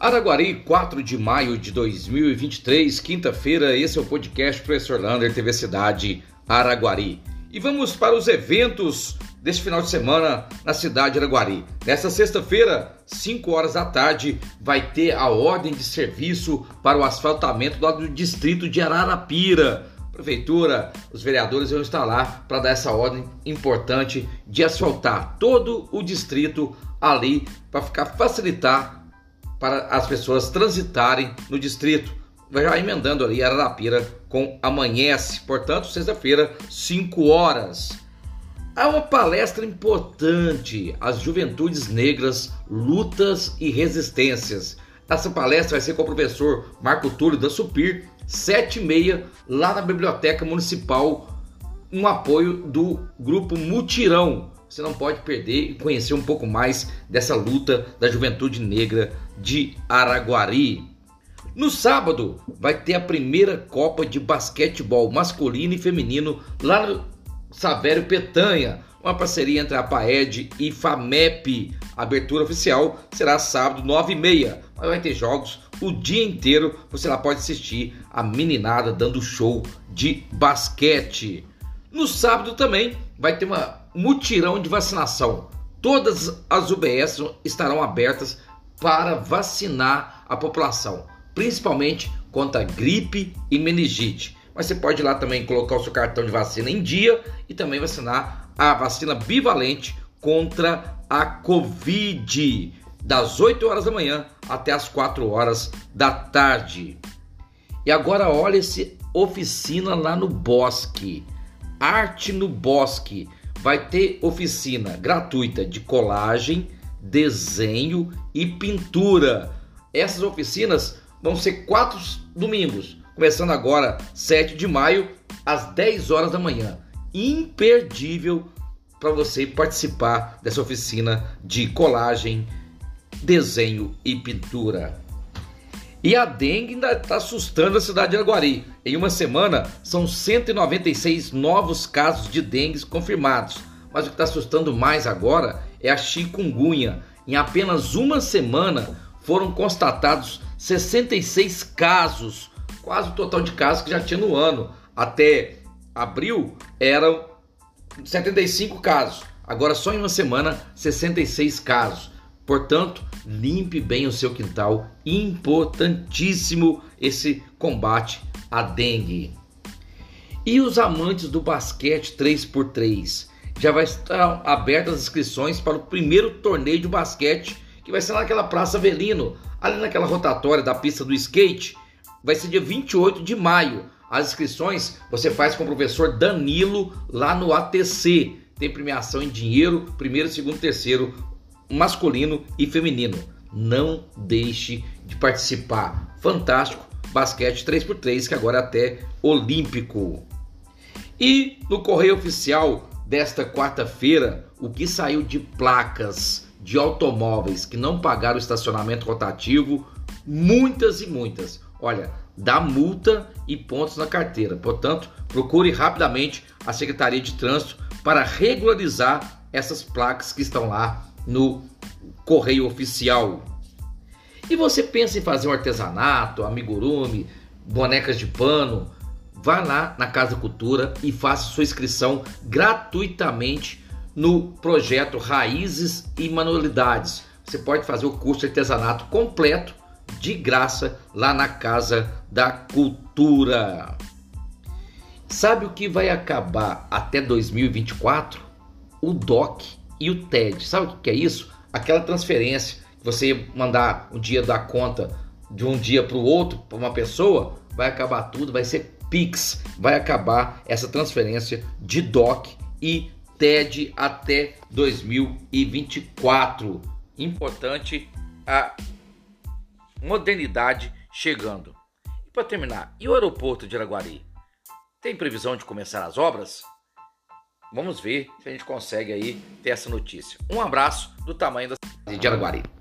Araguari, 4 de maio de 2023, quinta-feira, esse é o podcast Professor Lander, TV Cidade Araguari. E vamos para os eventos deste final de semana na cidade de Araguari. Nesta sexta-feira, 5 horas da tarde, vai ter a ordem de serviço para o asfaltamento do distrito de Ararapira. Prefeitura, os vereadores vão estar lá para dar essa ordem importante de asfaltar todo o distrito ali para ficar facilitar para as pessoas transitarem no distrito. Vai já emendando ali Ararapira com amanhece, portanto, sexta-feira, 5 horas. Há uma palestra importante, as Juventudes Negras, Lutas e Resistências. Essa palestra vai ser com o professor Marco Túlio da Supir, 7 e meia, lá na Biblioteca Municipal, um apoio do grupo Mutirão. Você não pode perder e conhecer um pouco mais dessa luta da juventude negra de Araguari. No sábado vai ter a primeira Copa de Basquetebol masculino e feminino lá no Savério Petanha, uma parceria entre a PAED e FAMEP. A abertura oficial será sábado 9h30, mas vai ter jogos o dia inteiro. Você lá pode assistir a meninada dando show de basquete. No sábado também vai ter uma mutirão de vacinação. Todas as UBS estarão abertas para vacinar a população, principalmente contra gripe e meningite. Mas você pode ir lá também colocar o seu cartão de vacina em dia e também vacinar a vacina bivalente contra a Covid, das 8 horas da manhã até as 4 horas da tarde. E agora olha esse oficina lá no Bosque. Arte no Bosque vai ter oficina gratuita de colagem, desenho e pintura. Essas oficinas vão ser quatro domingos, começando agora 7 de maio às 10 horas da manhã. Imperdível para você participar dessa oficina de colagem, desenho e pintura. E a dengue ainda está assustando a cidade de Araguari. Em uma semana, são 196 novos casos de dengue confirmados. Mas o que está assustando mais agora é a chikungunya. Em apenas uma semana, foram constatados 66 casos, quase o total de casos que já tinha no ano. Até abril eram 75 casos. Agora, só em uma semana, 66 casos. Portanto, limpe bem o seu quintal. Importantíssimo esse combate à dengue. E os amantes do basquete 3x3? Já vai estar abertas as inscrições para o primeiro torneio de basquete que vai ser naquela Praça Avelino, ali naquela rotatória da pista do skate. Vai ser dia 28 de maio. As inscrições você faz com o professor Danilo lá no ATC. Tem premiação em dinheiro, primeiro, segundo, terceiro masculino e feminino. Não deixe de participar. Fantástico basquete 3x3 que agora é até olímpico. E no correio oficial desta quarta-feira, o que saiu de placas de automóveis que não pagaram o estacionamento rotativo, muitas e muitas. Olha, dá multa e pontos na carteira. Portanto, procure rapidamente a Secretaria de Trânsito para regularizar essas placas que estão lá no correio oficial. E você pensa em fazer um artesanato, amigurumi, bonecas de pano? Vá lá na Casa Cultura e faça sua inscrição gratuitamente no projeto Raízes e Manualidades. Você pode fazer o curso de artesanato completo de graça lá na Casa da Cultura. Sabe o que vai acabar até 2024? O DOC e o TED. Sabe o que é isso? Aquela transferência que você mandar o dia da conta de um dia para o outro para uma pessoa, vai acabar tudo, vai ser Pix, vai acabar essa transferência de DOC e TED até 2024. Importante a modernidade chegando. E para terminar, e o aeroporto de Araguari? Tem previsão de começar as obras? Vamos ver se a gente consegue aí ter essa notícia. Um abraço do tamanho da cidade de Araguari.